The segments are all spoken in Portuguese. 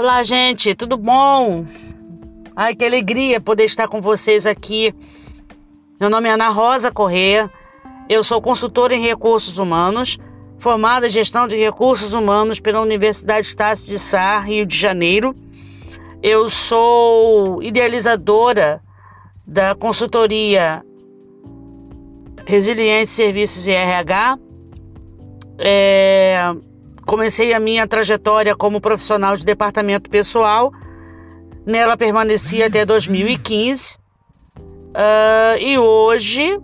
Olá, gente, tudo bom? Ai, que alegria poder estar com vocês aqui. Meu nome é Ana Rosa Corrêa, eu sou consultora em recursos humanos, formada em gestão de recursos humanos pela Universidade Estácio de Sá, Rio de Janeiro. Eu sou idealizadora da consultoria Resiliência Serviços e RH. É, comecei a minha trajetória como profissional de departamento pessoal. Nela permaneci até 2015. Uh, e hoje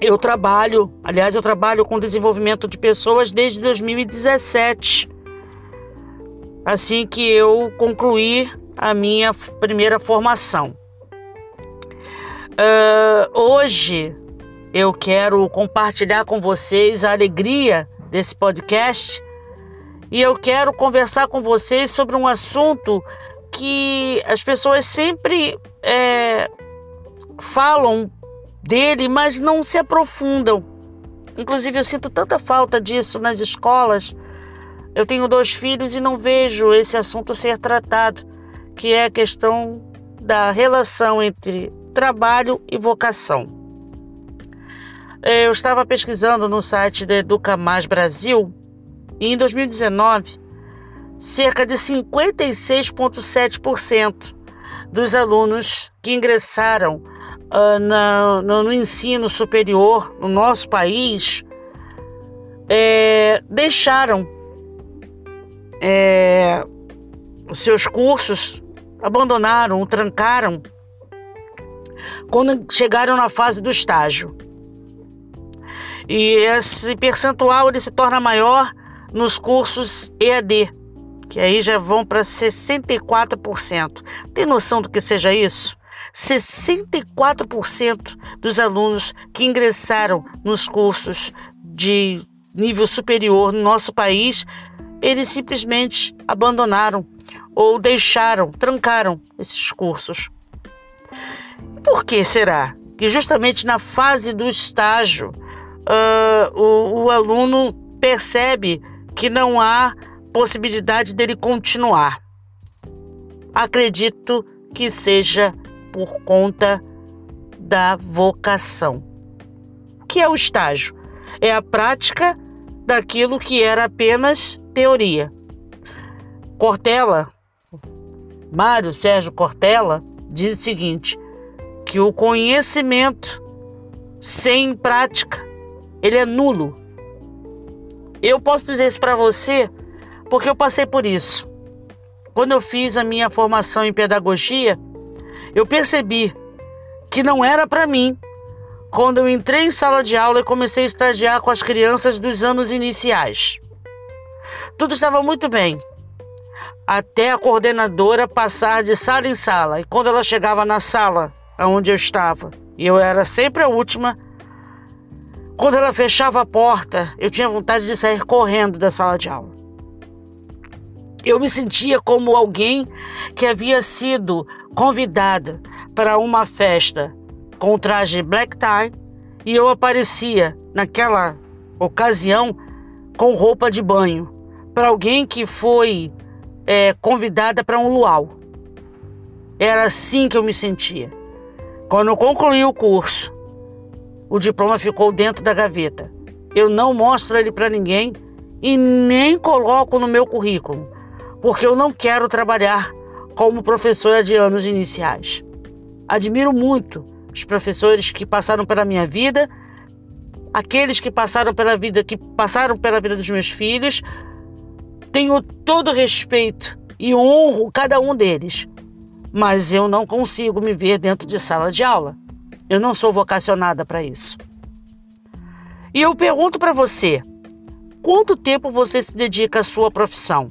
eu trabalho, aliás, eu trabalho com desenvolvimento de pessoas desde 2017. Assim que eu concluí a minha primeira formação. Uh, hoje eu quero compartilhar com vocês a alegria desse podcast e eu quero conversar com vocês sobre um assunto que as pessoas sempre é, falam dele, mas não se aprofundam. Inclusive, eu sinto tanta falta disso nas escolas. Eu tenho dois filhos e não vejo esse assunto ser tratado, que é a questão da relação entre trabalho e vocação. É, eu estava pesquisando no site da Educa Mais Brasil e em 2019, cerca de 56,7% dos alunos que ingressaram uh, na, no, no, ensino superior no nosso país é, deixaram é, os seus cursos, abandonaram, trancaram quando chegaram na fase do estágio. E esse percentual ele se torna maior nos cursos EAD, que aí já vão para 64%. Tem noção do que seja isso? 64% dos alunos que ingressaram nos cursos de nível superior no nosso país, eles simplesmente abandonaram ou deixaram, trancaram esses cursos. Por que será? Que justamente na fase do estágio uh, o, o aluno percebe que não há possibilidade dele continuar. Acredito que seja por conta da vocação. O que é o estágio? É a prática daquilo que era apenas teoria. Cortella, Mário Sérgio Cortella, diz o seguinte: que o conhecimento sem prática ele é nulo. Eu posso dizer isso para você porque eu passei por isso. Quando eu fiz a minha formação em pedagogia, eu percebi que não era para mim. Quando eu entrei em sala de aula e comecei a estagiar com as crianças dos anos iniciais. Tudo estava muito bem, até a coordenadora passar de sala em sala. E quando ela chegava na sala onde eu estava, e eu era sempre a última, quando ela fechava a porta, eu tinha vontade de sair correndo da sala de aula. Eu me sentia como alguém que havia sido convidada para uma festa com o traje black tie e eu aparecia naquela ocasião com roupa de banho para alguém que foi é, convidada para um luau. Era assim que eu me sentia. Quando eu concluí o curso, o diploma ficou dentro da gaveta. Eu não mostro ele para ninguém e nem coloco no meu currículo, porque eu não quero trabalhar como professora de anos iniciais. Admiro muito os professores que passaram pela minha vida, aqueles que passaram pela vida, que passaram pela vida dos meus filhos. Tenho todo respeito e honro cada um deles, mas eu não consigo me ver dentro de sala de aula. Eu não sou vocacionada para isso. E eu pergunto para você: quanto tempo você se dedica à sua profissão?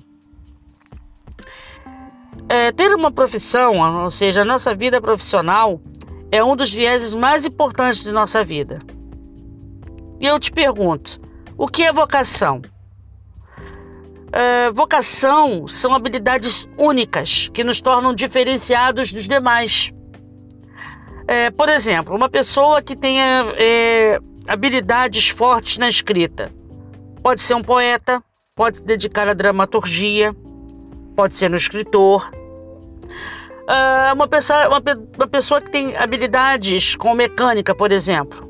É, ter uma profissão, ou seja, a nossa vida profissional, é um dos vieses mais importantes de nossa vida. E eu te pergunto: o que é vocação? É, vocação são habilidades únicas que nos tornam diferenciados dos demais. É, por exemplo, uma pessoa que tenha é, habilidades fortes na escrita pode ser um poeta, pode se dedicar à dramaturgia, pode ser um escritor. Uh, uma, pessoa, uma, uma pessoa que tem habilidades com mecânica, por exemplo.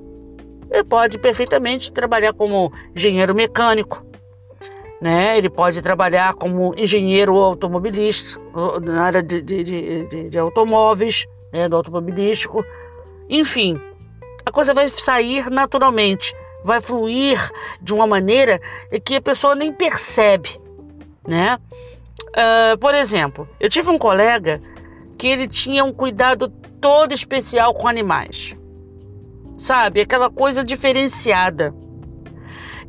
Ele pode perfeitamente trabalhar como engenheiro mecânico, né? Ele pode trabalhar como engenheiro automobilista na área de, de, de, de automóveis, né? do automobilístico. Enfim, a coisa vai sair naturalmente, vai fluir de uma maneira que a pessoa nem percebe, né? Uh, por exemplo, eu tive um colega que ele tinha um cuidado todo especial com animais sabe? Aquela coisa diferenciada.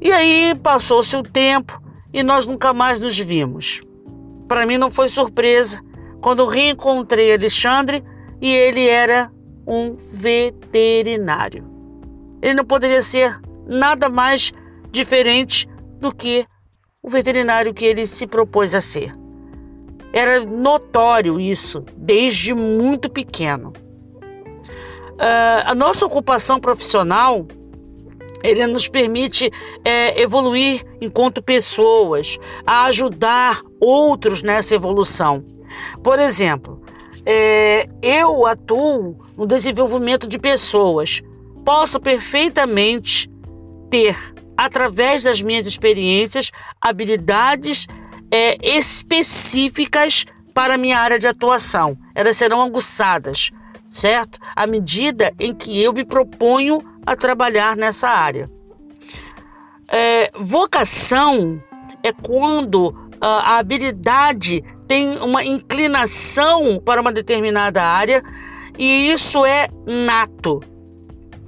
E aí passou-se o tempo e nós nunca mais nos vimos. Para mim não foi surpresa quando reencontrei Alexandre e ele era um veterinário. Ele não poderia ser nada mais diferente do que o veterinário que ele se propôs a ser. Era notório isso desde muito pequeno. Uh, a nossa ocupação profissional ele nos permite é, evoluir enquanto pessoas, a ajudar outros nessa evolução. Por exemplo, é, eu atuo no desenvolvimento de pessoas. Posso perfeitamente ter, através das minhas experiências, habilidades é, específicas para a minha área de atuação. Elas serão aguçadas certo? À medida em que eu me proponho a trabalhar nessa área. É, vocação é quando a habilidade tem uma inclinação para uma determinada área e isso é nato.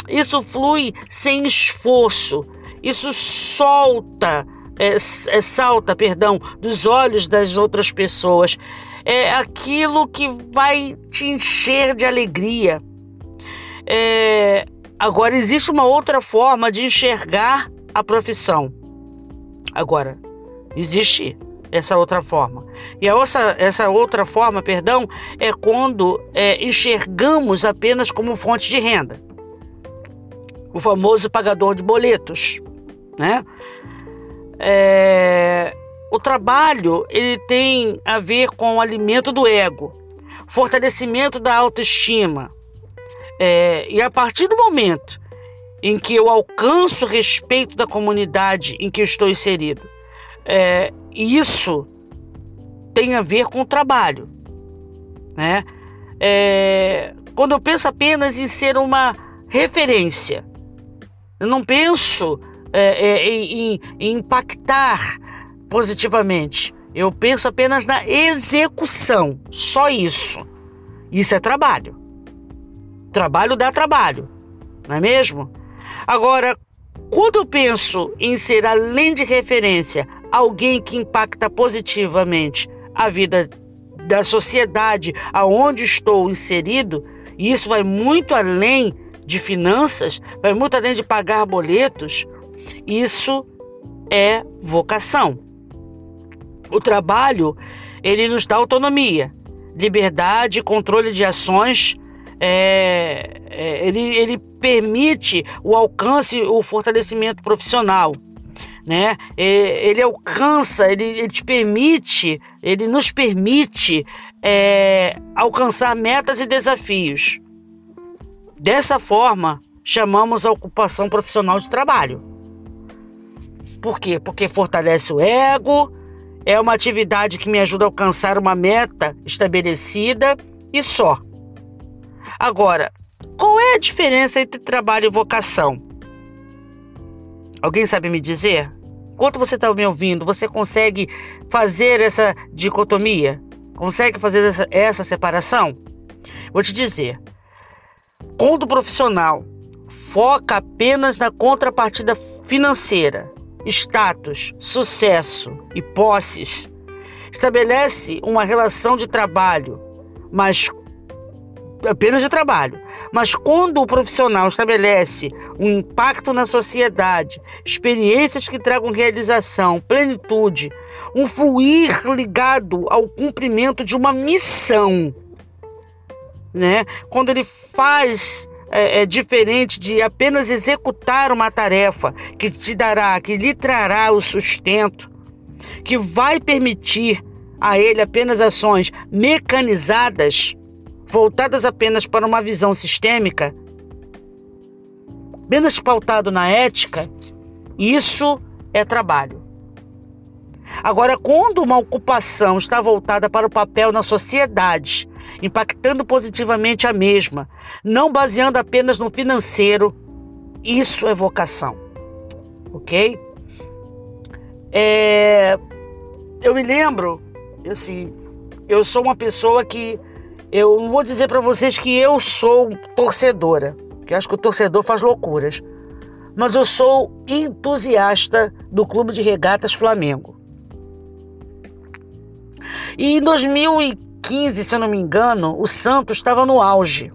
Isso flui sem esforço. Isso solta, é, é, salta, perdão, dos olhos das outras pessoas é aquilo que vai te encher de alegria. É, agora, existe uma outra forma de enxergar a profissão. Agora, existe essa outra forma. E a outra, essa outra forma, perdão, é quando é, enxergamos apenas como fonte de renda. O famoso pagador de boletos, né? É, o trabalho ele tem a ver com o alimento do ego, fortalecimento da autoestima. É, e a partir do momento em que eu alcanço o respeito da comunidade em que eu estou inserido, é, isso tem a ver com o trabalho. Né? É, quando eu penso apenas em ser uma referência, eu não penso é, é, em, em impactar positivamente. Eu penso apenas na execução, só isso. Isso é trabalho. Trabalho dá trabalho, não é mesmo? Agora, quando eu penso em ser, além de referência, alguém que impacta positivamente a vida da sociedade aonde estou inserido, e isso vai muito além de finanças, vai muito além de pagar boletos, isso é vocação. O trabalho ele nos dá autonomia, liberdade, controle de ações. É, é, ele, ele permite o alcance, o fortalecimento profissional. Né? Ele alcança, ele, ele te permite, ele nos permite é, alcançar metas e desafios. Dessa forma, chamamos a ocupação profissional de trabalho. Por quê? Porque fortalece o ego, é uma atividade que me ajuda a alcançar uma meta estabelecida e só. Agora, qual é a diferença entre trabalho e vocação? Alguém sabe me dizer? Enquanto você está me ouvindo, você consegue fazer essa dicotomia? Consegue fazer essa, essa separação? Vou te dizer: quando o profissional foca apenas na contrapartida financeira status, sucesso e posses. Estabelece uma relação de trabalho, mas apenas de trabalho. Mas quando o profissional estabelece um impacto na sociedade, experiências que tragam realização, plenitude, um fluir ligado ao cumprimento de uma missão, né? Quando ele faz é, é diferente de apenas executar uma tarefa que te dará, que lhe trará o sustento, que vai permitir a ele apenas ações mecanizadas, voltadas apenas para uma visão sistêmica, apenas pautado na ética, isso é trabalho. Agora, quando uma ocupação está voltada para o papel na sociedade, impactando positivamente a mesma, não baseando apenas no financeiro, isso é vocação, ok? É, eu me lembro, assim, eu sou uma pessoa que eu não vou dizer para vocês que eu sou torcedora, que acho que o torcedor faz loucuras, mas eu sou entusiasta do Clube de Regatas Flamengo. E em 2015, se eu não me engano, o Santos estava no auge.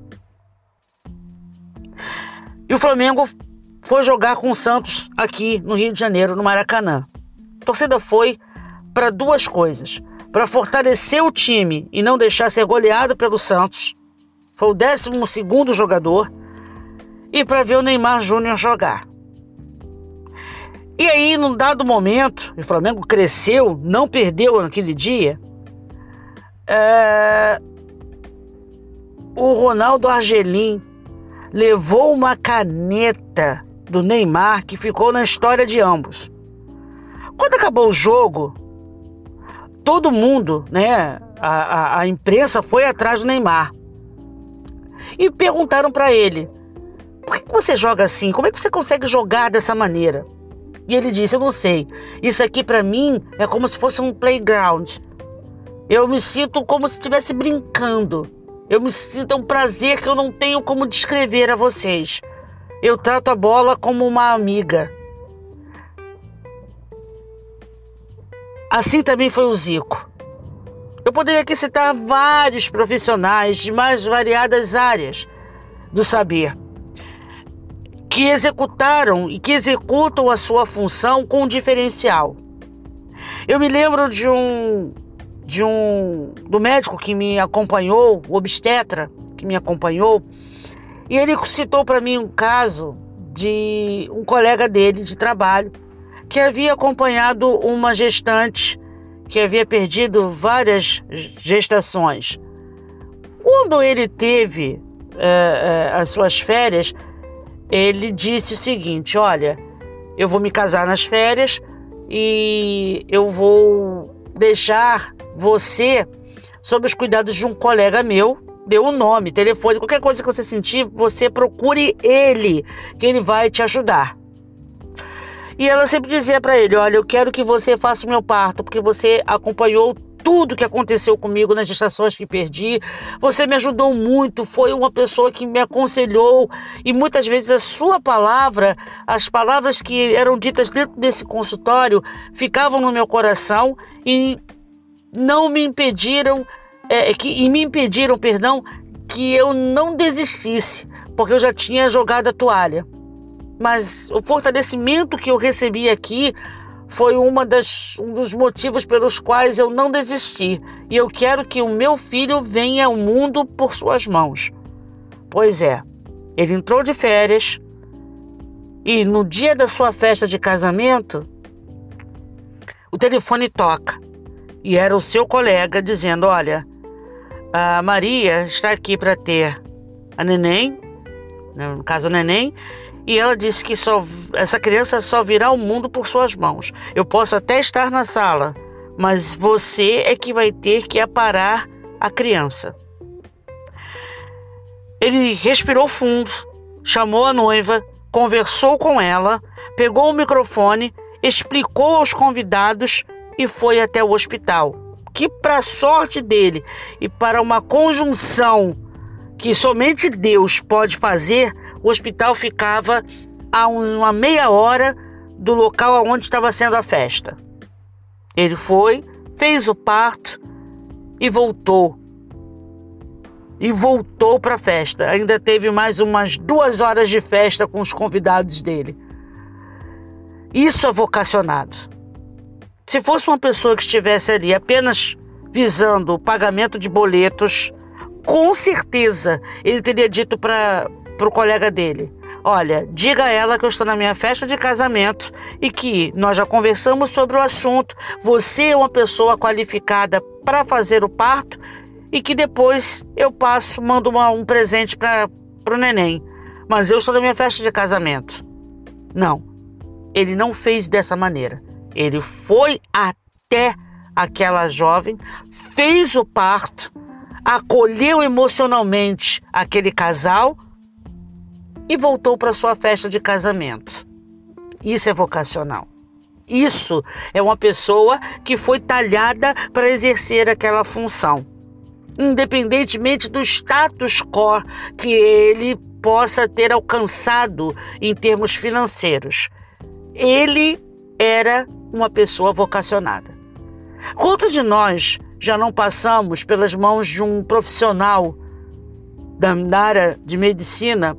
E o Flamengo foi jogar com o Santos aqui no Rio de Janeiro, no Maracanã. A torcida foi para duas coisas: para fortalecer o time e não deixar ser goleado pelo Santos. Foi o 12 jogador. E para ver o Neymar Júnior jogar. E aí, num dado momento, o Flamengo cresceu, não perdeu naquele dia. É... O Ronaldo Argelim levou uma caneta do Neymar que ficou na história de ambos. Quando acabou o jogo, todo mundo, né, a, a, a imprensa foi atrás do Neymar e perguntaram para ele: por que você joga assim? Como é que você consegue jogar dessa maneira? E ele disse: Eu não sei. Isso aqui para mim é como se fosse um playground. Eu me sinto como se estivesse brincando. Eu me sinto um prazer que eu não tenho como descrever a vocês. Eu trato a bola como uma amiga. Assim também foi o Zico. Eu poderia aqui citar vários profissionais de mais variadas áreas do saber que executaram e que executam a sua função com diferencial. Eu me lembro de um de um do médico que me acompanhou, o obstetra que me acompanhou, e ele citou para mim um caso de um colega dele de trabalho que havia acompanhado uma gestante que havia perdido várias gestações. Quando ele teve é, é, as suas férias, ele disse o seguinte: Olha, eu vou me casar nas férias e eu vou deixar você sob os cuidados de um colega meu. Deu o um nome, telefone, qualquer coisa que você sentir, você procure ele, que ele vai te ajudar. E ela sempre dizia para ele: Olha, eu quero que você faça o meu parto, porque você acompanhou tudo que aconteceu comigo nas gestações que perdi. Você me ajudou muito, foi uma pessoa que me aconselhou e muitas vezes a sua palavra, as palavras que eram ditas dentro desse consultório, ficavam no meu coração e não me impediram, é, que, e me impediram, perdão, que eu não desistisse, porque eu já tinha jogado a toalha. Mas o fortalecimento que eu recebi aqui foi uma das, um dos motivos pelos quais eu não desisti. E eu quero que o meu filho venha ao mundo por suas mãos. Pois é, ele entrou de férias e no dia da sua festa de casamento, o telefone toca e era o seu colega dizendo: Olha, a Maria está aqui para ter a neném, né, no caso, a neném, e ela disse que só, essa criança só virá ao mundo por suas mãos. Eu posso até estar na sala, mas você é que vai ter que aparar a criança. Ele respirou fundo, chamou a noiva, conversou com ela, pegou o microfone, explicou aos convidados e foi até o hospital. Que, para sorte dele e para uma conjunção que somente Deus pode fazer, o hospital ficava a uma meia hora do local onde estava sendo a festa. Ele foi, fez o parto e voltou. E voltou para a festa. Ainda teve mais umas duas horas de festa com os convidados dele. Isso é vocacionado. Se fosse uma pessoa que estivesse ali apenas visando o pagamento de boletos, com certeza ele teria dito para o colega dele: Olha, diga a ela que eu estou na minha festa de casamento e que nós já conversamos sobre o assunto. Você é uma pessoa qualificada para fazer o parto e que depois eu passo, mando uma, um presente para o neném. Mas eu estou na minha festa de casamento. Não, ele não fez dessa maneira. Ele foi até aquela jovem, fez o parto, acolheu emocionalmente aquele casal e voltou para sua festa de casamento. Isso é vocacional. Isso é uma pessoa que foi talhada para exercer aquela função, independentemente do status quo que ele possa ter alcançado em termos financeiros. Ele era uma pessoa vocacionada. Quantos de nós já não passamos pelas mãos de um profissional da área de medicina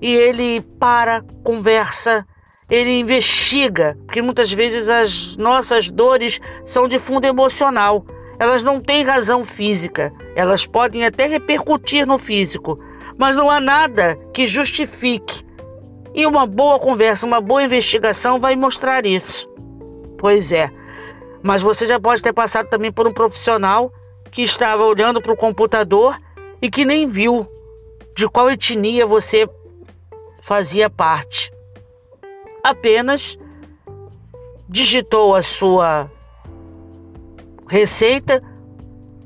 e ele para, conversa, ele investiga, porque muitas vezes as nossas dores são de fundo emocional. Elas não têm razão física, elas podem até repercutir no físico, mas não há nada que justifique. E uma boa conversa, uma boa investigação vai mostrar isso. Pois é, mas você já pode ter passado também por um profissional que estava olhando para o computador e que nem viu de qual etnia você fazia parte. Apenas digitou a sua receita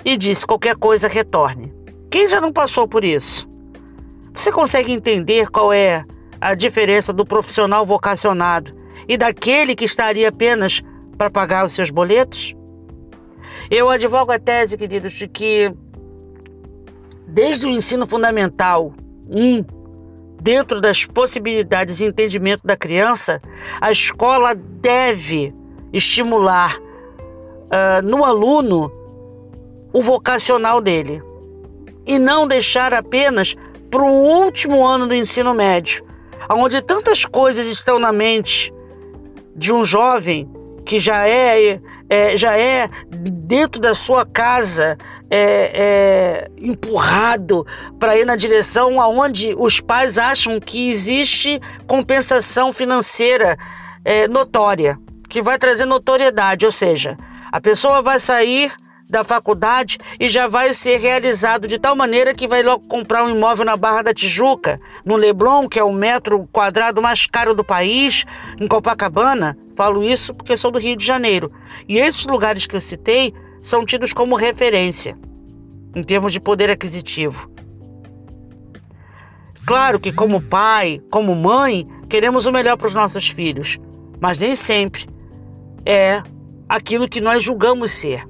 e disse: qualquer coisa retorne. Quem já não passou por isso? Você consegue entender qual é a diferença do profissional vocacionado e daquele que estaria apenas para pagar os seus boletos? Eu advogo a tese, queridos, de que desde o ensino fundamental 1 dentro das possibilidades e entendimento da criança, a escola deve estimular uh, no aluno o vocacional dele. E não deixar apenas para o último ano do ensino médio, onde tantas coisas estão na mente de um jovem que já é, é já é dentro da sua casa é, é, empurrado para ir na direção aonde os pais acham que existe compensação financeira é, notória, que vai trazer notoriedade, ou seja, a pessoa vai sair da faculdade e já vai ser realizado de tal maneira que vai logo comprar um imóvel na Barra da Tijuca, no Leblon, que é o metro quadrado mais caro do país, em Copacabana. Falo isso porque sou do Rio de Janeiro. E esses lugares que eu citei são tidos como referência em termos de poder aquisitivo. Claro que, como pai, como mãe, queremos o melhor para os nossos filhos, mas nem sempre é aquilo que nós julgamos ser.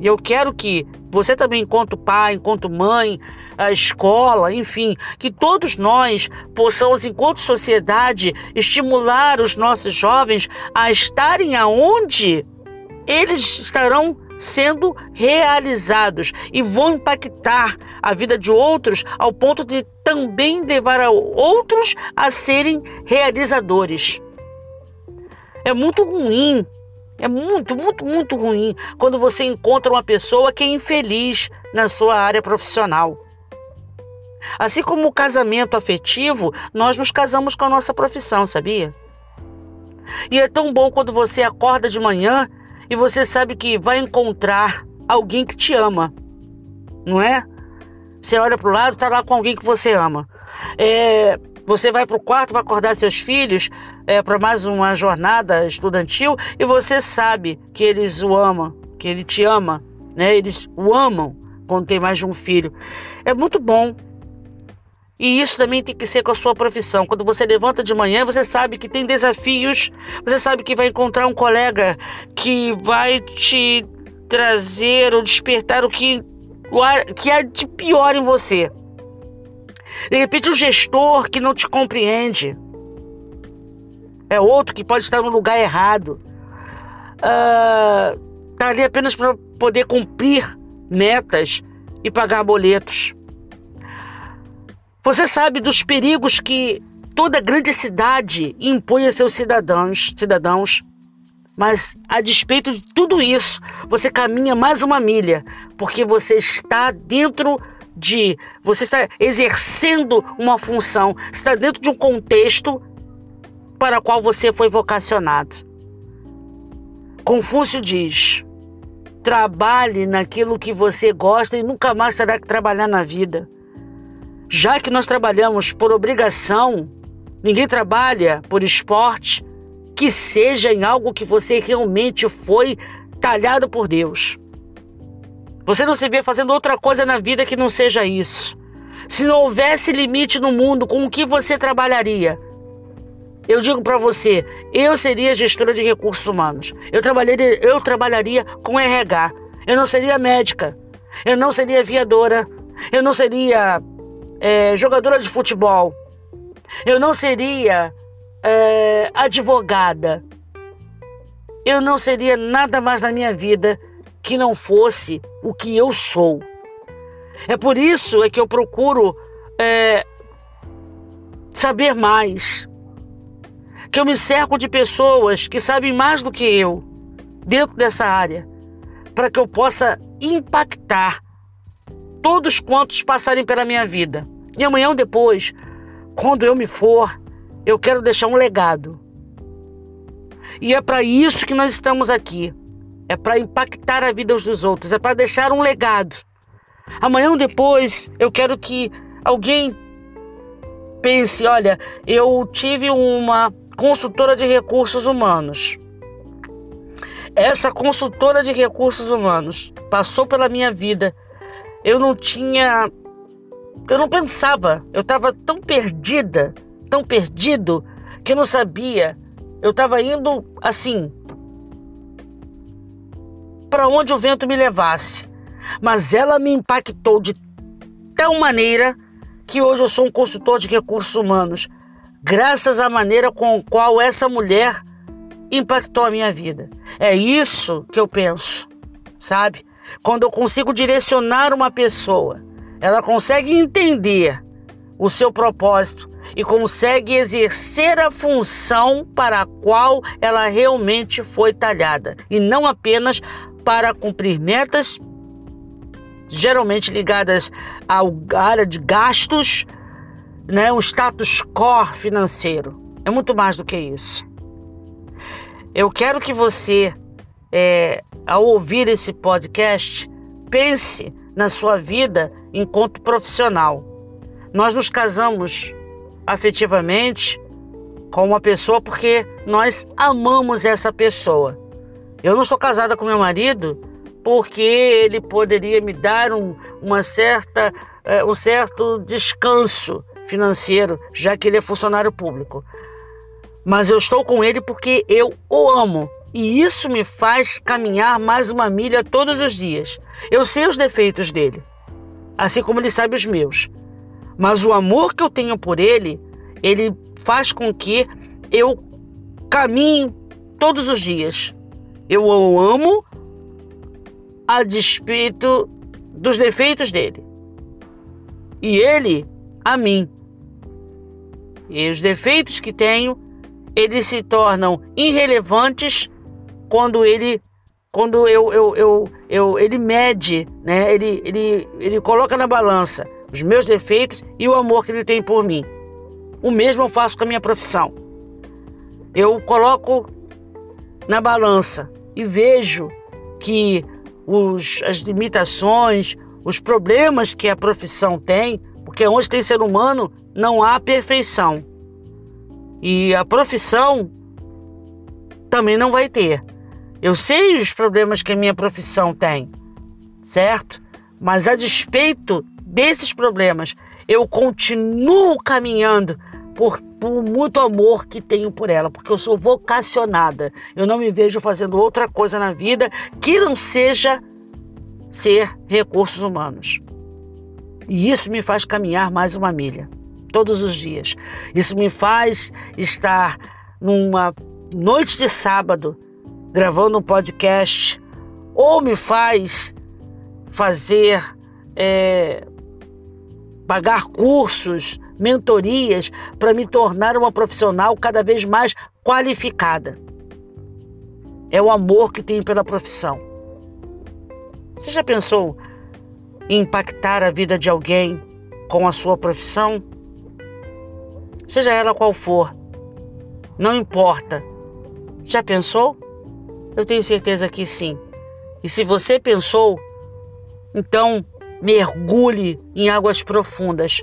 E eu quero que você também, enquanto pai, enquanto mãe, a escola, enfim, que todos nós possamos, enquanto sociedade, estimular os nossos jovens a estarem aonde eles estarão sendo realizados e vão impactar a vida de outros ao ponto de também levar outros a serem realizadores. É muito ruim, é muito, muito, muito ruim quando você encontra uma pessoa que é infeliz na sua área profissional. Assim como o casamento afetivo, nós nos casamos com a nossa profissão, sabia? E é tão bom quando você acorda de manhã e você sabe que vai encontrar alguém que te ama, não é? Você olha para o lado, está lá com alguém que você ama. É, você vai para o quarto, vai acordar seus filhos é, para mais uma jornada estudantil e você sabe que eles o amam, que ele te ama, né? Eles o amam quando tem mais de um filho. É muito bom e isso também tem que ser com a sua profissão. Quando você levanta de manhã, você sabe que tem desafios, você sabe que vai encontrar um colega que vai te trazer ou despertar o que, o que há de pior em você. De repente, um gestor que não te compreende. É outro que pode estar no lugar errado. Está uh, ali apenas para poder cumprir metas e pagar boletos. Você sabe dos perigos que toda grande cidade impõe a seus cidadãos, cidadãos. Mas a despeito de tudo isso, você caminha mais uma milha, porque você está dentro de você estar exercendo uma função, está dentro de um contexto para o qual você foi vocacionado. Confúcio diz: trabalhe naquilo que você gosta e nunca mais terá que trabalhar na vida. Já que nós trabalhamos por obrigação, ninguém trabalha por esporte, que seja em algo que você realmente foi talhado por Deus. Você não se vê fazendo outra coisa na vida que não seja isso. Se não houvesse limite no mundo, com o que você trabalharia? Eu digo para você, eu seria gestora de recursos humanos. Eu trabalharia, eu trabalharia com RH. Eu não seria médica. Eu não seria aviadora. Eu não seria é, jogadora de futebol. Eu não seria é, advogada. Eu não seria nada mais na minha vida que não fosse o que eu sou. É por isso é que eu procuro é, saber mais. Que eu me cerco de pessoas que sabem mais do que eu dentro dessa área, para que eu possa impactar todos quantos passarem pela minha vida. E amanhã depois, quando eu me for, eu quero deixar um legado. E é para isso que nós estamos aqui é para impactar a vida dos outros, é para deixar um legado. Amanhã depois, eu quero que alguém pense: olha, eu tive uma consultora de recursos humanos. Essa consultora de recursos humanos passou pela minha vida. Eu não tinha. Eu não pensava. Eu estava tão perdida, tão perdido, que eu não sabia. Eu estava indo assim, para onde o vento me levasse. Mas ela me impactou de tal maneira que hoje eu sou um consultor de recursos humanos, graças à maneira com a qual essa mulher impactou a minha vida. É isso que eu penso, sabe? Quando eu consigo direcionar uma pessoa, ela consegue entender o seu propósito e consegue exercer a função para a qual ela realmente foi talhada e não apenas para cumprir metas, geralmente ligadas à área de gastos, né, um status quo financeiro. É muito mais do que isso. Eu quero que você, é, ao ouvir esse podcast, pense na sua vida enquanto profissional. Nós nos casamos afetivamente com uma pessoa porque nós amamos essa pessoa. Eu não estou casada com meu marido porque ele poderia me dar um, uma certa, uh, um certo descanso financeiro, já que ele é funcionário público. Mas eu estou com ele porque eu o amo. E isso me faz caminhar mais uma milha todos os dias. Eu sei os defeitos dele, assim como ele sabe os meus. Mas o amor que eu tenho por ele, ele faz com que eu caminhe todos os dias eu o amo a despeito dos defeitos dele. E ele a mim. E os defeitos que tenho, eles se tornam irrelevantes quando ele quando eu, eu, eu, eu ele mede, né? Ele, ele, ele coloca na balança os meus defeitos e o amor que ele tem por mim. O mesmo eu faço com a minha profissão. Eu coloco na balança e vejo que os, as limitações, os problemas que a profissão tem, porque onde tem ser humano não há perfeição. E a profissão também não vai ter. Eu sei os problemas que a minha profissão tem, certo? Mas a despeito desses problemas, eu continuo caminhando por, por muito amor que tenho por ela, porque eu sou vocacionada. Eu não me vejo fazendo outra coisa na vida que não seja ser recursos humanos. E isso me faz caminhar mais uma milha, todos os dias. Isso me faz estar numa noite de sábado gravando um podcast, ou me faz fazer, é, pagar cursos mentorias para me tornar uma profissional cada vez mais qualificada. É o amor que tenho pela profissão. Você já pensou e impactar a vida de alguém com a sua profissão? Seja ela qual for, não importa. Já pensou? Eu tenho certeza que sim. E se você pensou, então mergulhe em águas profundas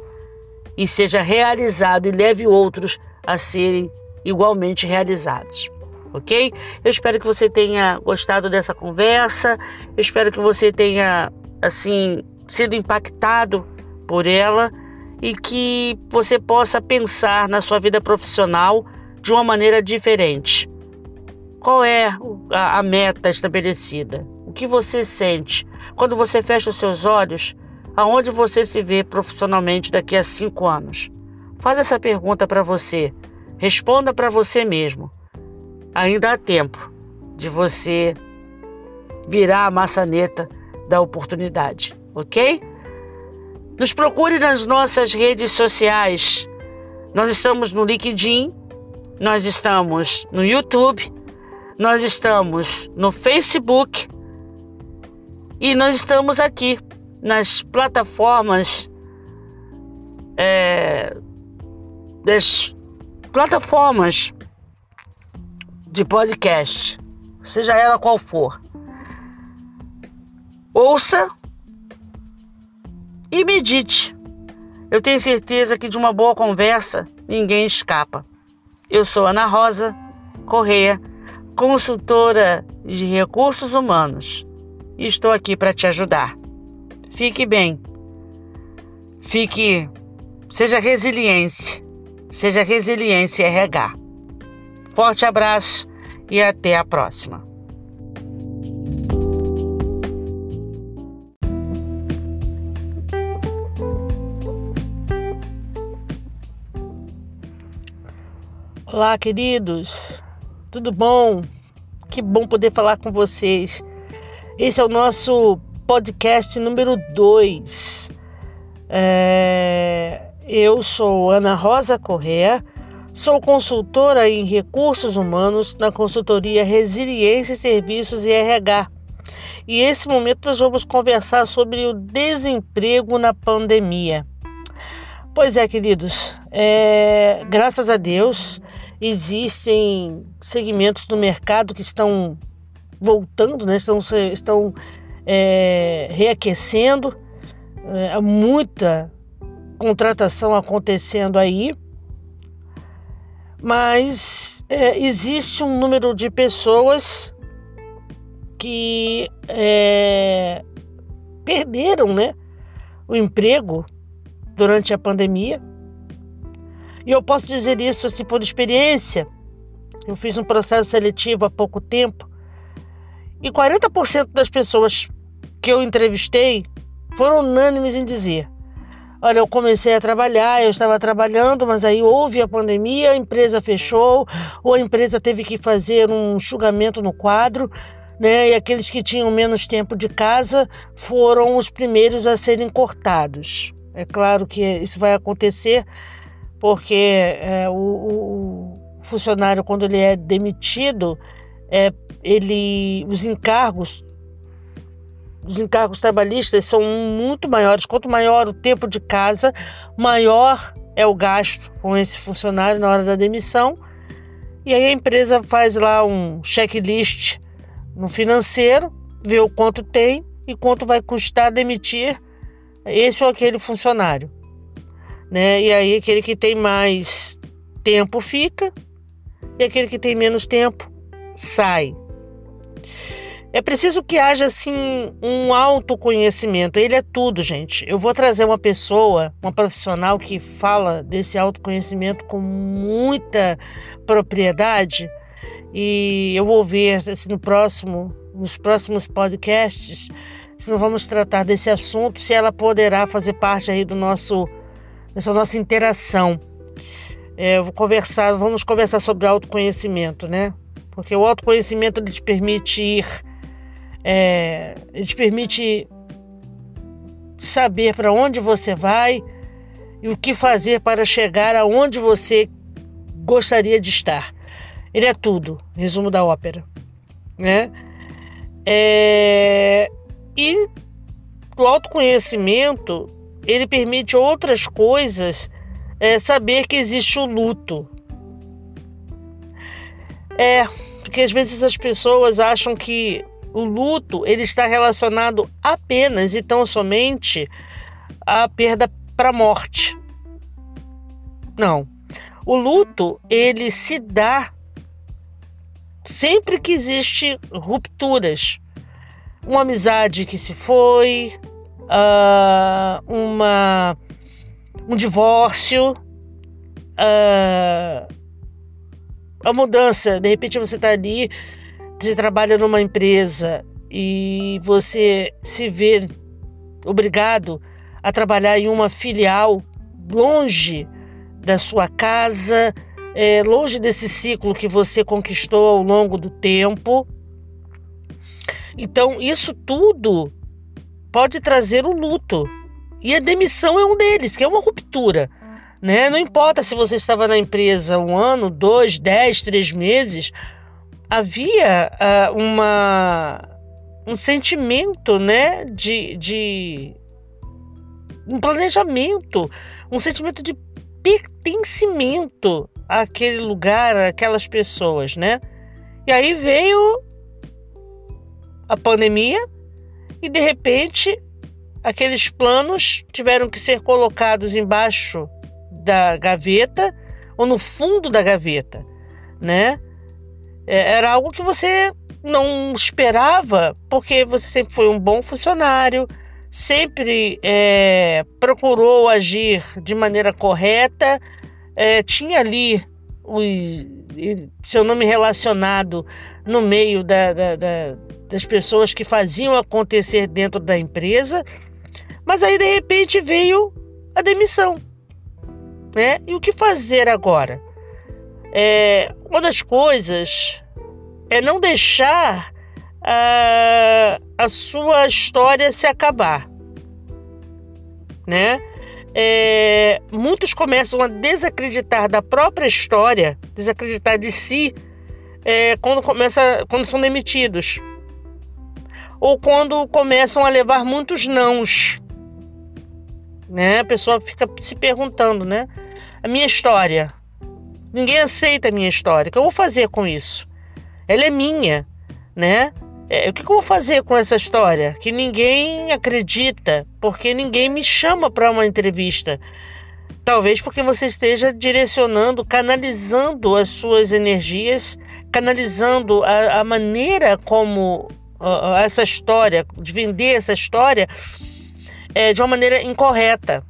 e seja realizado e leve outros a serem igualmente realizados. Ok? Eu espero que você tenha gostado dessa conversa. Eu espero que você tenha, assim, sido impactado por ela e que você possa pensar na sua vida profissional de uma maneira diferente. Qual é a meta estabelecida? O que você sente quando você fecha os seus olhos? Aonde você se vê profissionalmente daqui a cinco anos? Faz essa pergunta para você. Responda para você mesmo. Ainda há tempo de você virar a maçaneta da oportunidade, ok? Nos procure nas nossas redes sociais. Nós estamos no LinkedIn, nós estamos no YouTube, nós estamos no Facebook e nós estamos aqui nas plataformas é, das plataformas de podcast, seja ela qual for. Ouça e medite. Eu tenho certeza que de uma boa conversa ninguém escapa. Eu sou Ana Rosa Correia, consultora de recursos humanos, e estou aqui para te ajudar. Fique bem. Fique, seja resiliente, seja resiliência RH. Forte abraço e até a próxima. Olá, queridos, tudo bom? Que bom poder falar com vocês. Esse é o nosso podcast número 2. É... Eu sou Ana Rosa Correa, sou consultora em recursos humanos na consultoria Resiliência Serviços e RH. E esse momento nós vamos conversar sobre o desemprego na pandemia. Pois é, queridos, é... graças a Deus existem segmentos do mercado que estão voltando, né? estão, estão é, reaquecendo, é, muita contratação acontecendo aí, mas é, existe um número de pessoas que é, perderam né, o emprego durante a pandemia e eu posso dizer isso assim por experiência. Eu fiz um processo seletivo há pouco tempo e 40% das pessoas que eu entrevistei foram unânimes em dizer: Olha, eu comecei a trabalhar, eu estava trabalhando, mas aí houve a pandemia, a empresa fechou, ou a empresa teve que fazer um enxugamento no quadro, né? E aqueles que tinham menos tempo de casa foram os primeiros a serem cortados. É claro que isso vai acontecer porque é, o, o, funcionário quando ele é demitido, é, ele, os encargos, os encargos trabalhistas são muito maiores. Quanto maior o tempo de casa, maior é o gasto com esse funcionário na hora da demissão. E aí a empresa faz lá um checklist no financeiro, vê o quanto tem e quanto vai custar demitir esse ou aquele funcionário né? E aí aquele que tem mais tempo fica e aquele que tem menos tempo sai. É preciso que haja assim um autoconhecimento. Ele é tudo, gente. Eu vou trazer uma pessoa, uma profissional que fala desse autoconhecimento com muita propriedade e eu vou ver se no próximo, nos próximos podcasts, se não vamos tratar desse assunto, se ela poderá fazer parte aí do nosso nessa nossa interação. É, vou conversar, vamos conversar sobre autoconhecimento, né? Porque o autoconhecimento ele te permite ir, é, ele te permite saber para onde você vai e o que fazer para chegar aonde você gostaria de estar. Ele é tudo, resumo da ópera, né? É, e o autoconhecimento ele permite outras coisas é, saber que existe o luto. É, porque às vezes as pessoas acham que o luto ele está relacionado apenas e tão somente à perda para a morte. Não. O luto ele se dá sempre que existe rupturas. Uma amizade que se foi, uh, uma, um divórcio, uh, a mudança. De repente você está ali, você trabalha numa empresa e você se vê obrigado a trabalhar em uma filial longe da sua casa, é, longe desse ciclo que você conquistou ao longo do tempo. Então, isso tudo pode trazer o luto. E a demissão é um deles, que é uma ruptura. Né? Não importa se você estava na empresa um ano, dois, dez, três meses, havia uh, uma, um sentimento né, de, de um planejamento, um sentimento de pertencimento àquele lugar, àquelas pessoas, né? E aí veio a pandemia e de repente aqueles planos tiveram que ser colocados embaixo da gaveta ou no fundo da gaveta, né? É, era algo que você não esperava, porque você sempre foi um bom funcionário, sempre é, procurou agir de maneira correta, é, tinha ali o seu nome relacionado no meio da, da, da, das pessoas que faziam acontecer dentro da empresa, mas aí de repente veio a demissão. Né? E o que fazer agora? É, uma das coisas é não deixar a, a sua história se acabar, né? É, muitos começam a desacreditar da própria história, desacreditar de si é, quando começa, quando são demitidos ou quando começam a levar muitos nãos, né? A pessoa fica se perguntando, né? A minha história, ninguém aceita a minha história. O que eu vou fazer com isso? Ela é minha, né? É, o que eu vou fazer com essa história? Que ninguém acredita, porque ninguém me chama para uma entrevista. Talvez porque você esteja direcionando, canalizando as suas energias, canalizando a, a maneira como uh, essa história, de vender essa história é, de uma maneira incorreta.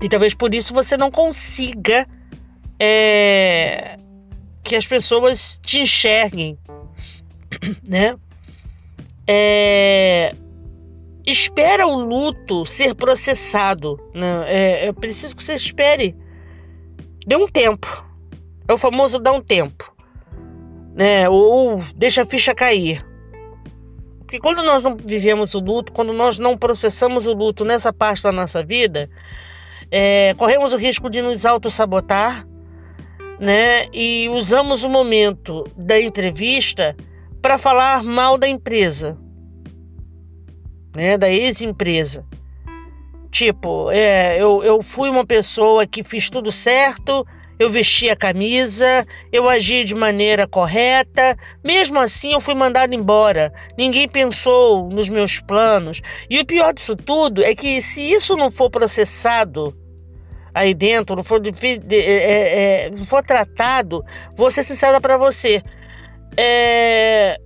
E talvez por isso você não consiga é, que as pessoas te enxerguem né? É, espera o luto ser processado. Né? É, é preciso que você espere. Dê um tempo. É o famoso dá um tempo. Né? Ou, ou deixa a ficha cair. Porque quando nós não vivemos o luto, quando nós não processamos o luto nessa parte da nossa vida, é, corremos o risco de nos auto-sabotar, né? E usamos o momento da entrevista para falar mal da empresa, né, da ex-empresa. Tipo, é, eu, eu fui uma pessoa que fiz tudo certo, eu vesti a camisa, eu agi de maneira correta, mesmo assim eu fui mandado embora. Ninguém pensou nos meus planos. E o pior disso tudo é que se isso não for processado aí dentro, não for, é, é, não for tratado, vou ser sincera para você é,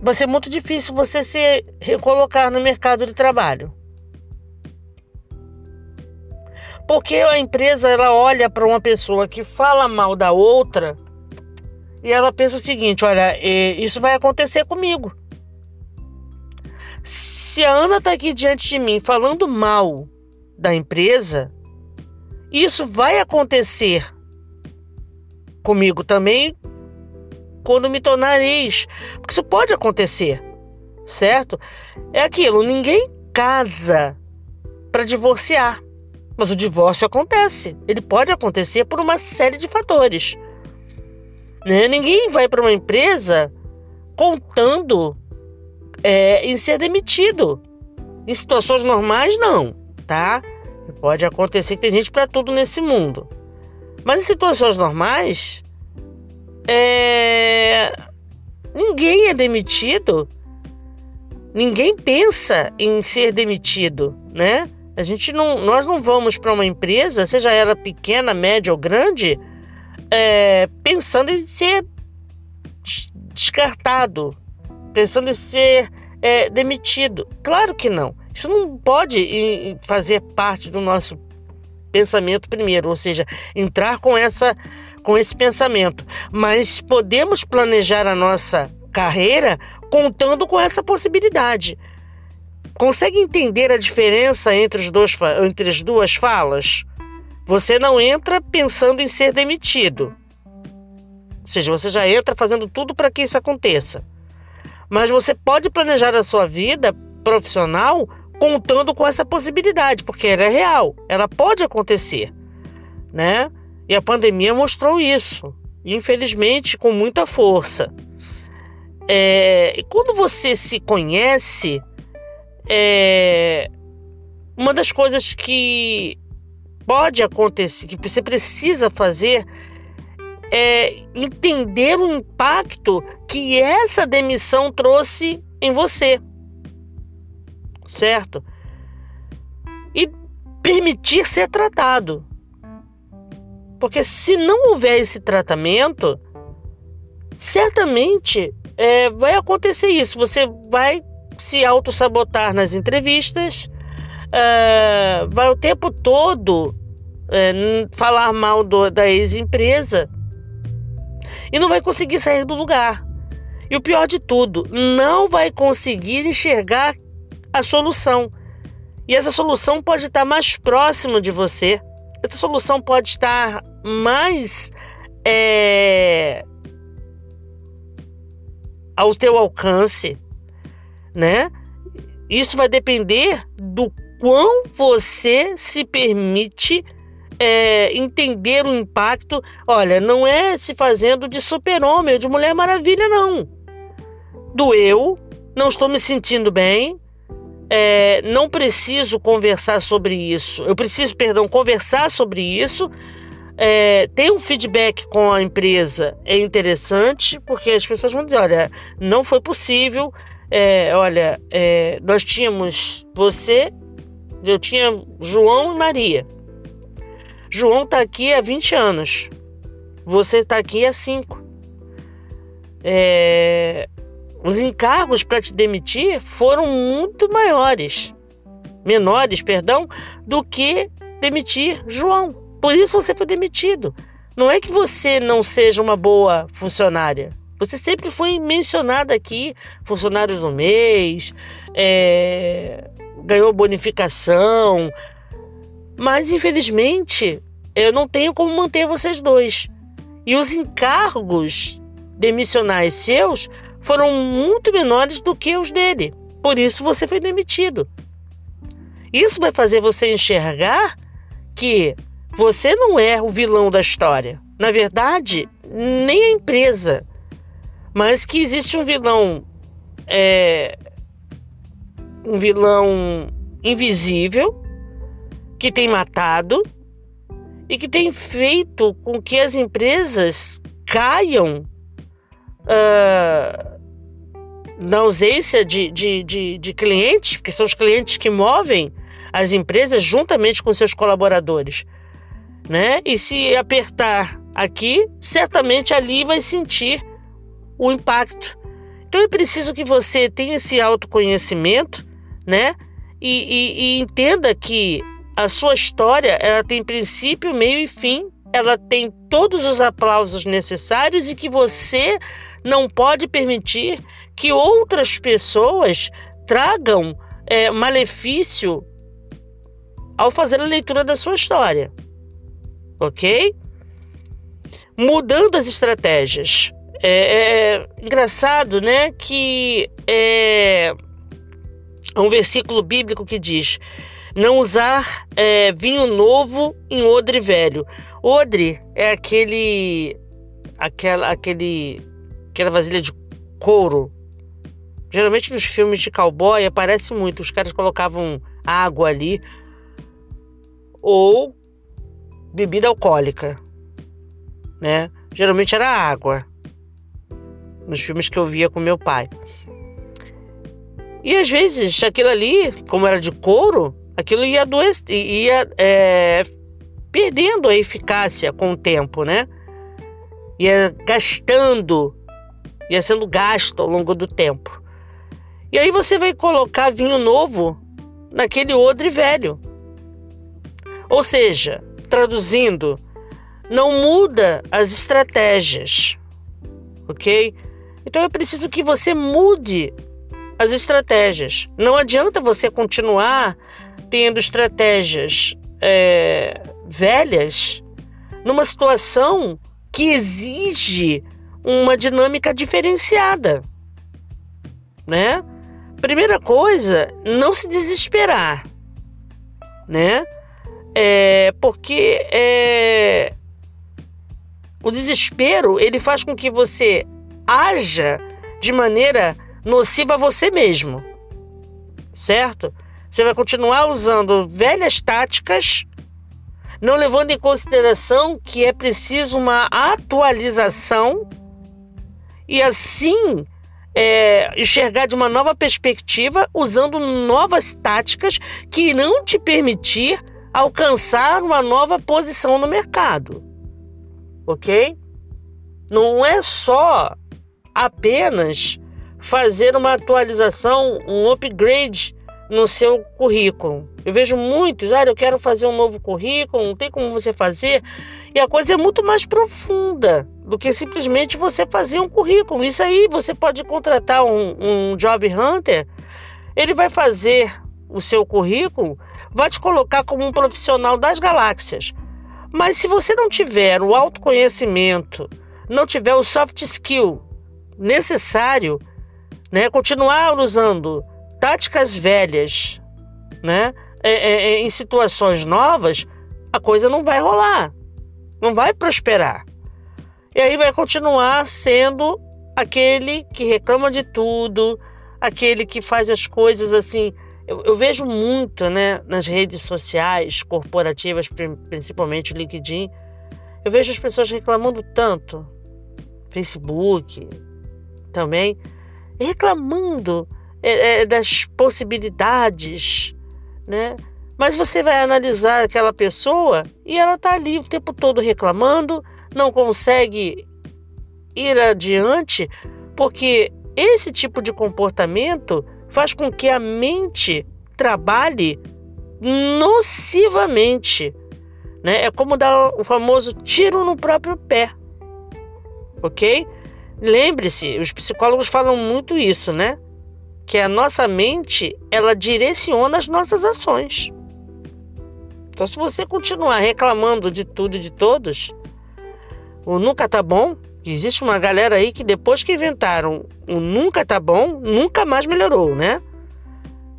vai ser muito difícil você se recolocar no mercado de trabalho. Porque a empresa ela olha para uma pessoa que fala mal da outra e ela pensa o seguinte: olha, é, isso vai acontecer comigo. Se a Ana está aqui diante de mim falando mal da empresa, isso vai acontecer comigo também quando me tornar ex. Porque isso pode acontecer, certo? É aquilo, ninguém casa para divorciar. Mas o divórcio acontece. Ele pode acontecer por uma série de fatores. Né? Ninguém vai para uma empresa contando é, em ser demitido. Em situações normais, não, tá? Pode acontecer que tem gente para tudo nesse mundo. Mas em situações normais, é... ninguém é demitido. Ninguém pensa em ser demitido, né? A gente não, nós não vamos para uma empresa, seja ela pequena, média ou grande, é, pensando em ser descartado, pensando em ser é, demitido. Claro que não. Isso não pode fazer parte do nosso pensamento primeiro, ou seja, entrar com essa com esse pensamento. Mas podemos planejar a nossa carreira contando com essa possibilidade. Consegue entender a diferença entre, os dois, entre as duas falas? Você não entra pensando em ser demitido. Ou seja, você já entra fazendo tudo para que isso aconteça. Mas você pode planejar a sua vida profissional contando com essa possibilidade, porque ela é real, ela pode acontecer, né? E a pandemia mostrou isso, infelizmente com muita força. É, e quando você se conhece, é, uma das coisas que pode acontecer, que você precisa fazer, é entender o impacto que essa demissão trouxe em você certo? E permitir ser tratado. Porque se não houver esse tratamento, certamente é, vai acontecer isso. Você vai se auto-sabotar nas entrevistas, é, vai o tempo todo é, falar mal do, da ex-empresa e não vai conseguir sair do lugar. E o pior de tudo, não vai conseguir enxergar a solução. E essa solução pode estar mais próximo de você. Essa solução pode estar mais é, ao teu alcance, né? Isso vai depender do quão você se permite é, entender o impacto. Olha, não é se fazendo de super-homem ou de Mulher Maravilha, não. Doeu, não estou me sentindo bem, é, não preciso conversar sobre isso. Eu preciso, perdão, conversar sobre isso. É, ter um feedback com a empresa é interessante, porque as pessoas vão dizer: olha, não foi possível. É, olha, é, nós tínhamos você, eu tinha João e Maria. João está aqui há 20 anos, você está aqui há 5. É, os encargos para te demitir foram muito maiores, menores, perdão, do que demitir João. Por isso você foi demitido. Não é que você não seja uma boa funcionária. Você sempre foi mencionada aqui, funcionários do mês, é, ganhou bonificação, mas infelizmente eu não tenho como manter vocês dois. E os encargos demissionais seus foram muito menores do que os dele. Por isso você foi demitido. Isso vai fazer você enxergar que você não é o vilão da história. Na verdade, nem a empresa, mas que existe um vilão, é, um vilão invisível que tem matado e que tem feito com que as empresas caiam uh, na ausência de, de, de, de clientes, que são os clientes que movem as empresas juntamente com seus colaboradores. Né? E se apertar aqui, certamente ali vai sentir o impacto. Então é preciso que você tenha esse autoconhecimento, né? E, e, e, entenda que a sua história ela tem princípio, meio e fim. Ela tem todos os aplausos necessários e que você não pode permitir que outras pessoas tragam é, malefício ao fazer a leitura da sua história. Ok? Mudando as estratégias. É, é engraçado, né? Que é um versículo bíblico que diz: não usar é, vinho novo em odre velho. Odre é aquele, aquela, aquele, aquela vasilha de couro Geralmente nos filmes de cowboy aparece muito, os caras colocavam água ali ou bebida alcoólica, né? Geralmente era água. Nos filmes que eu via com meu pai. E às vezes aquilo ali, como era de couro, aquilo ia, adoecer, ia é, perdendo a eficácia com o tempo, né? Ia gastando, ia sendo gasto ao longo do tempo. E aí você vai colocar vinho novo naquele odre velho. Ou seja, traduzindo, não muda as estratégias, ok? Então é preciso que você mude as estratégias. Não adianta você continuar tendo estratégias é, velhas numa situação que exige uma dinâmica diferenciada, né? Primeira coisa, não se desesperar, né? É, porque é, o desespero ele faz com que você haja de maneira nociva a você mesmo, certo? Você vai continuar usando velhas táticas, não levando em consideração que é preciso uma atualização e assim é, enxergar de uma nova perspectiva, usando novas táticas que irão te permitir alcançar uma nova posição no mercado. Ok? Não é só apenas fazer uma atualização, um upgrade no seu currículo. Eu vejo muitos, ah, eu quero fazer um novo currículo, não tem como você fazer. E a coisa é muito mais profunda do que simplesmente você fazer um currículo. Isso aí você pode contratar um, um job hunter, ele vai fazer o seu currículo vai te colocar como um profissional das galáxias. Mas se você não tiver o autoconhecimento, não tiver o soft skill necessário, né, continuar usando táticas velhas, né, é, é, é, em situações novas, a coisa não vai rolar, não vai prosperar. E aí vai continuar sendo aquele que reclama de tudo, aquele que faz as coisas assim eu, eu, vejo muito né, nas redes sociais corporativas, principalmente o LinkedIn, eu vejo as pessoas reclamando tanto, Facebook também, reclamando é, é, das possibilidades, né? Mas você vai analisar aquela pessoa e ela está ali o tempo todo reclamando, não consegue ir adiante, porque esse tipo de comportamento faz com que a mente trabalhe nocivamente. Né? É como dar o famoso tiro no próprio pé. Ok? Lembre-se, os psicólogos falam muito isso, né? Que a nossa mente ela direciona as nossas ações. Então, se você continuar reclamando de tudo e de todos, o nunca tá bom, Existe uma galera aí que depois que inventaram o nunca tá bom, nunca mais melhorou, né?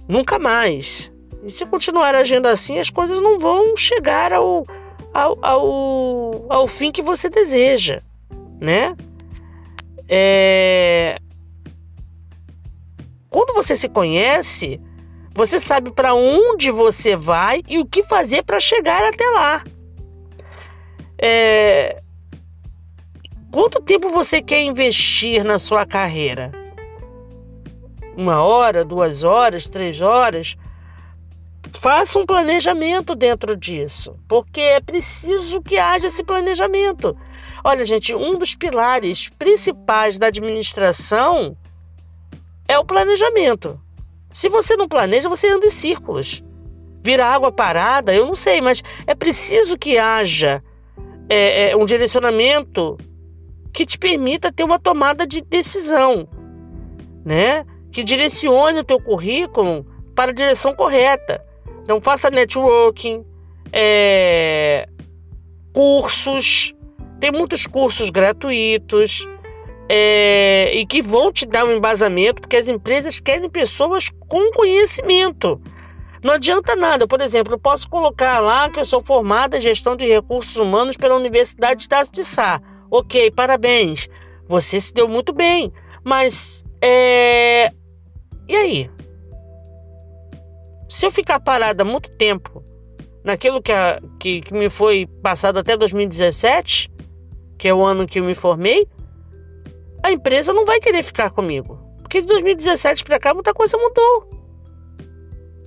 Nunca mais. E se continuar agindo assim, as coisas não vão chegar ao, ao, ao, ao fim que você deseja, né? É... Quando você se conhece, você sabe para onde você vai e o que fazer para chegar até lá. É... Quanto tempo você quer investir na sua carreira? Uma hora, duas horas, três horas? Faça um planejamento dentro disso, porque é preciso que haja esse planejamento. Olha, gente, um dos pilares principais da administração é o planejamento. Se você não planeja, você anda em círculos. Vira água parada, eu não sei, mas é preciso que haja é, é, um direcionamento que te permita ter uma tomada de decisão, né? Que direcione o teu currículo para a direção correta. Então faça networking, é, cursos, tem muitos cursos gratuitos é, e que vão te dar um embasamento, porque as empresas querem pessoas com conhecimento. Não adianta nada, por exemplo, eu posso colocar lá que eu sou formada em gestão de recursos humanos pela Universidade de Sá. Ok, parabéns. Você se deu muito bem. Mas é, E aí? Se eu ficar parada muito tempo naquilo que, a, que, que me foi passado até 2017, que é o ano que eu me formei, a empresa não vai querer ficar comigo. Porque de 2017 para cá muita coisa mudou.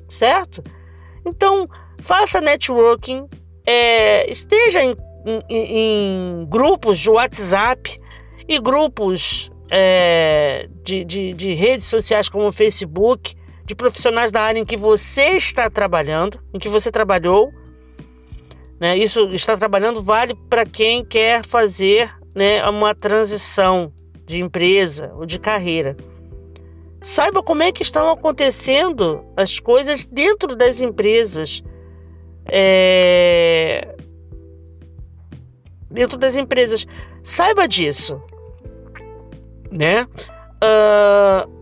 Certo? Então, faça networking, é, esteja em, em, em, grupos de WhatsApp e grupos é, de, de, de redes sociais como o Facebook, de profissionais da área em que você está trabalhando, em que você trabalhou. Né? Isso está trabalhando vale para quem quer fazer né, uma transição de empresa ou de carreira. Saiba como é que estão acontecendo as coisas dentro das empresas. É... Dentro das empresas. Saiba disso. Né? Uh...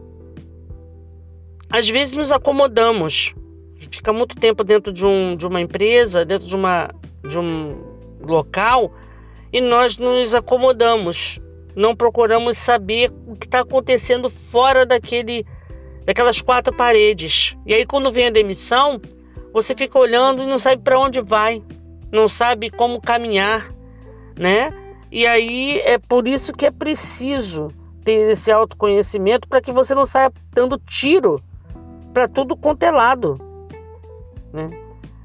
Às vezes nos acomodamos. Fica muito tempo dentro de, um, de uma empresa, dentro de, uma, de um local, e nós nos acomodamos não procuramos saber o que está acontecendo fora daquele, daquelas quatro paredes. E aí, quando vem a demissão, você fica olhando e não sabe para onde vai, não sabe como caminhar, né? E aí é por isso que é preciso ter esse autoconhecimento para que você não saia dando tiro para tudo quanto é lado, né?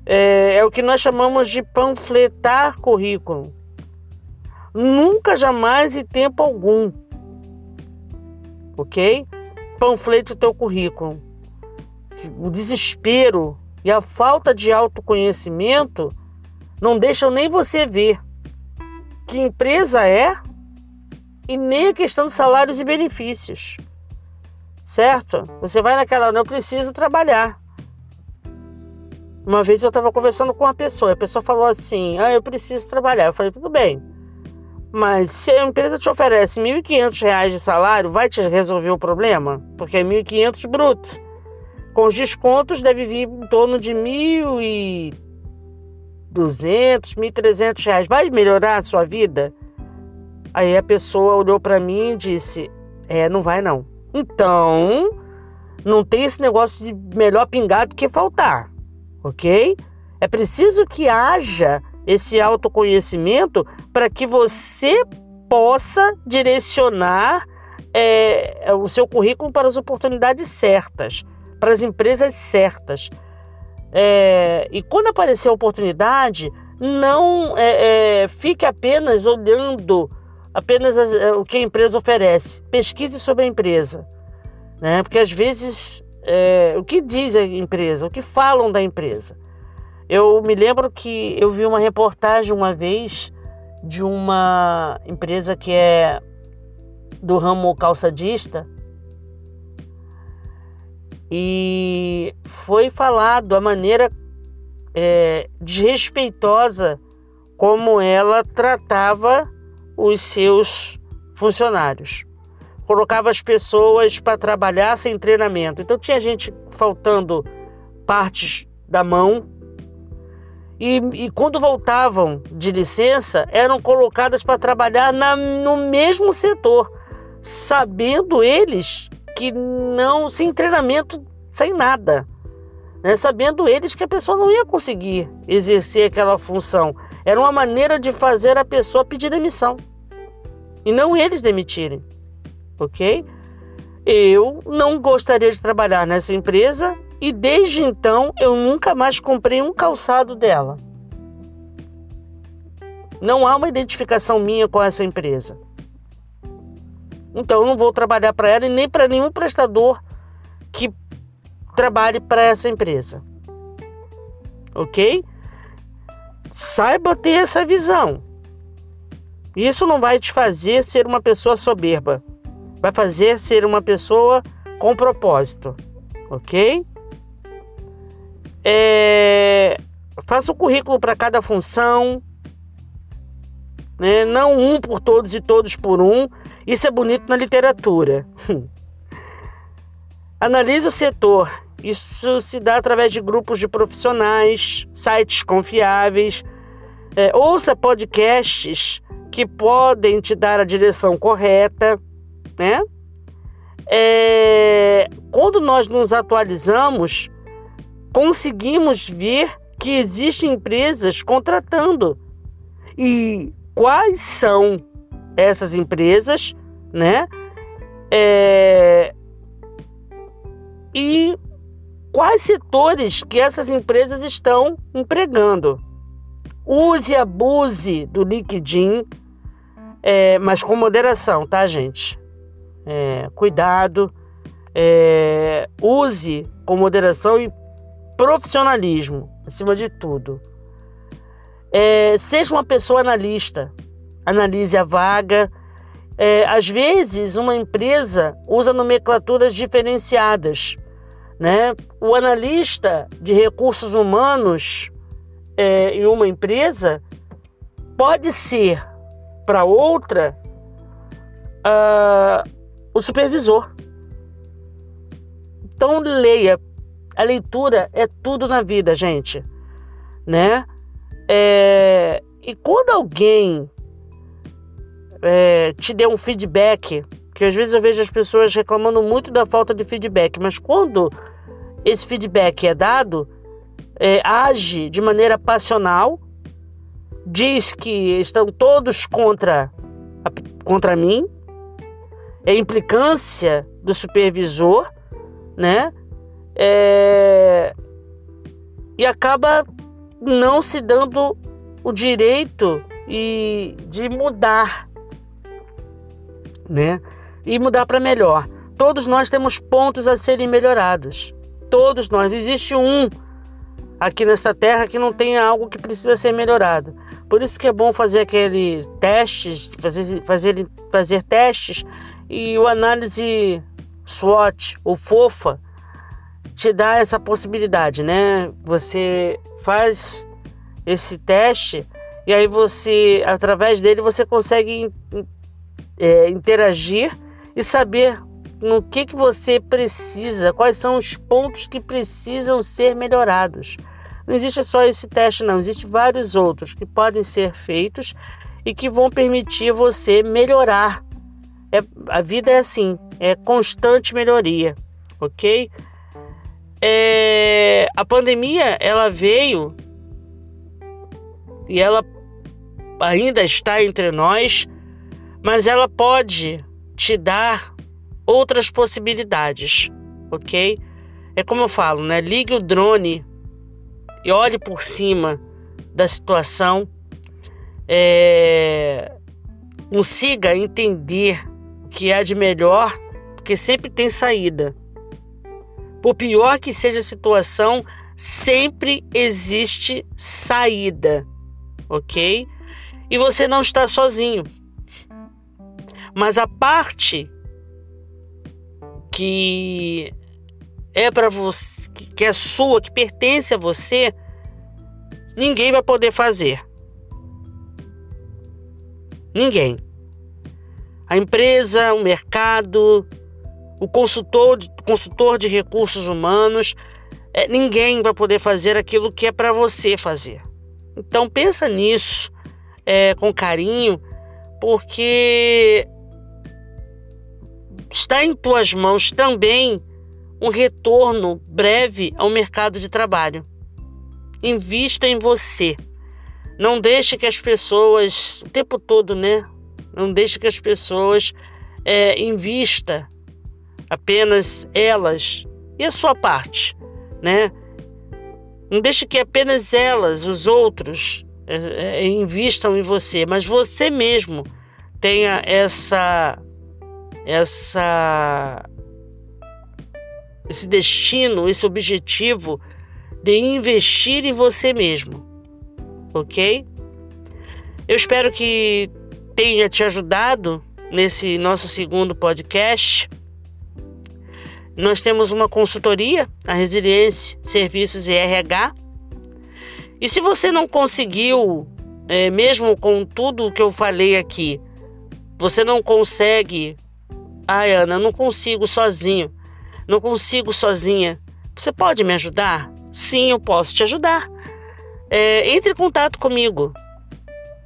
É, é o que nós chamamos de panfletar currículo. Nunca, jamais e tempo algum. Ok? Panflete o teu currículo. O desespero e a falta de autoconhecimento não deixam nem você ver que empresa é e nem a questão de salários e benefícios. Certo? Você vai naquela, não preciso trabalhar. Uma vez eu estava conversando com uma pessoa, a pessoa falou assim: "Ah, eu preciso trabalhar". Eu falei: "Tudo bem". Mas se a empresa te oferece R$ 1.500 de salário, vai te resolver o problema? Porque é 1.500 bruto. Com os descontos deve vir em torno de 1.000 e 200, 1.300 reais, vai melhorar a sua vida? Aí a pessoa olhou para mim e disse: É, não vai não. Então, não tem esse negócio de melhor pingar do que faltar, ok? É preciso que haja esse autoconhecimento para que você possa direcionar é, o seu currículo para as oportunidades certas, para as empresas certas, é, e quando aparecer a oportunidade, não é, é fique apenas olhando apenas é, o que a empresa oferece. Pesquise sobre a empresa, né? porque às vezes é, o que diz a empresa, o que falam da empresa. Eu me lembro que eu vi uma reportagem uma vez de uma empresa que é do ramo calçadista e foi falado a maneira é, desrespeitosa como ela tratava os seus funcionários. Colocava as pessoas para trabalhar sem treinamento. Então tinha gente faltando partes da mão, e, e quando voltavam de licença, eram colocadas para trabalhar na, no mesmo setor, sabendo eles que não, sem treinamento, sem nada. Né? Sabendo eles que a pessoa não ia conseguir exercer aquela função. Era uma maneira de fazer a pessoa pedir demissão e não eles demitirem, ok? Eu não gostaria de trabalhar nessa empresa e desde então eu nunca mais comprei um calçado dela. Não há uma identificação minha com essa empresa. Então eu não vou trabalhar para ela e nem para nenhum prestador que trabalhe para essa empresa. Ok? Saiba ter essa visão. Isso não vai te fazer ser uma pessoa soberba. Vai fazer ser uma pessoa com propósito. Ok? É, faça o um currículo para cada função, né? não um por todos e todos por um. Isso é bonito na literatura. Analise o setor. Isso se dá através de grupos de profissionais, sites confiáveis. É, ouça podcasts que podem te dar a direção correta, né? é, quando nós nos atualizamos, conseguimos ver que existem empresas contratando. E quais são essas empresas, né? É, e quais setores que essas empresas estão empregando. Use e abuse do LinkedIn, é, mas com moderação, tá, gente? É, cuidado, é, use com moderação e profissionalismo, acima de tudo. É, seja uma pessoa analista, analise a vaga. É, às vezes, uma empresa usa nomenclaturas diferenciadas. Né? O analista de recursos humanos é, em uma empresa pode ser para outra uh, o supervisor. Então leia. A leitura é tudo na vida, gente, né? É, e quando alguém é, te deu um feedback, que às vezes eu vejo as pessoas reclamando muito da falta de feedback, mas quando esse feedback é dado, é, age de maneira passional, diz que estão todos contra, contra mim, é implicância do supervisor, né? É, e acaba não se dando o direito e de mudar, né? E mudar para melhor. Todos nós temos pontos a serem melhorados. Todos nós. Não existe um aqui nessa terra que não tenha algo que precisa ser melhorado. Por isso que é bom fazer aqueles testes, fazer, fazer, fazer testes e o análise SWOT ou FOFA te dá essa possibilidade, né? Você faz esse teste e aí você, através dele, você consegue é, interagir e saber no que, que você precisa, quais são os pontos que precisam ser melhorados. Não existe só esse teste, não, existem vários outros que podem ser feitos e que vão permitir você melhorar. É, a vida é assim, é constante melhoria, ok? É, a pandemia ela veio e ela ainda está entre nós, mas ela pode te dar outras possibilidades, ok? É como eu falo, né? Ligue o drone e olhe por cima da situação, é, consiga entender o que há de melhor, porque sempre tem saída. Por pior que seja a situação, sempre existe saída, ok? E você não está sozinho. Mas a parte que é para você, que é sua, que pertence a você, ninguém vai poder fazer. Ninguém. A empresa, o mercado, o consultor, consultor de recursos humanos, é, ninguém vai poder fazer aquilo que é para você fazer. Então pensa nisso é, com carinho, porque está em tuas mãos também um retorno breve ao mercado de trabalho. Invista em você. Não deixe que as pessoas, o tempo todo, né? Não deixe que as pessoas é, invista apenas elas e a sua parte, né? Não deixe que apenas elas, os outros, é, é, invistam em você, mas você mesmo tenha essa essa esse destino, esse objetivo de investir em você mesmo, ok? Eu espero que tenha te ajudado nesse nosso segundo podcast. Nós temos uma consultoria, a Resiliência Serviços e RH. E se você não conseguiu, é, mesmo com tudo que eu falei aqui, você não consegue, ai Ana, não consigo sozinho não consigo sozinha. Você pode me ajudar? Sim, eu posso te ajudar. É, entre em contato comigo.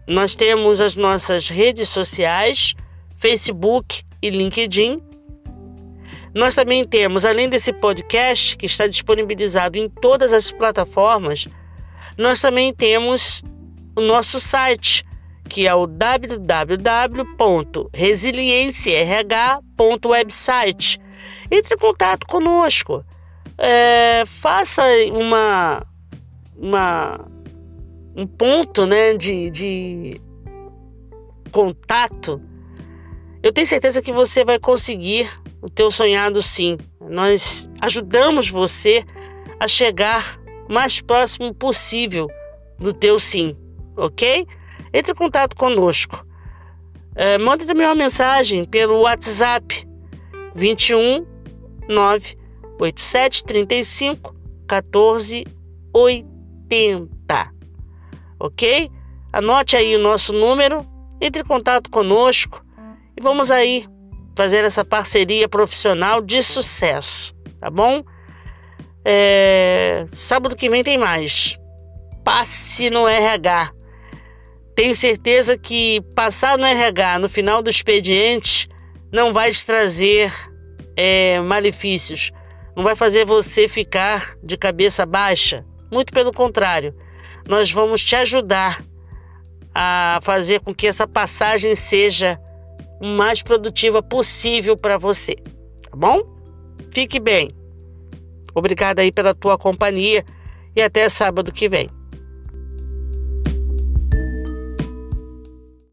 Nós temos as nossas redes sociais, Facebook e LinkedIn. Nós também temos, além desse podcast que está disponibilizado em todas as plataformas, nós também temos o nosso site, que é o www.resilienciarh.website. Entre em contato conosco, é, faça uma, uma, um ponto né, de, de contato. Eu tenho certeza que você vai conseguir o teu sonhado sim. Nós ajudamos você a chegar mais próximo possível do teu sim, ok? Entre em contato conosco. É, manda também uma mensagem pelo WhatsApp 21 987 35 14 80. Ok? Anote aí o nosso número, entre em contato conosco e vamos aí fazer essa parceria profissional de sucesso, tá bom? É, sábado que vem tem mais. Passe no RH. Tenho certeza que passar no RH no final do expediente não vai te trazer é, malefícios, não vai fazer você ficar de cabeça baixa. Muito pelo contrário, nós vamos te ajudar a fazer com que essa passagem seja mais produtiva possível para você, tá bom? Fique bem. Obrigada aí pela tua companhia e até sábado que vem.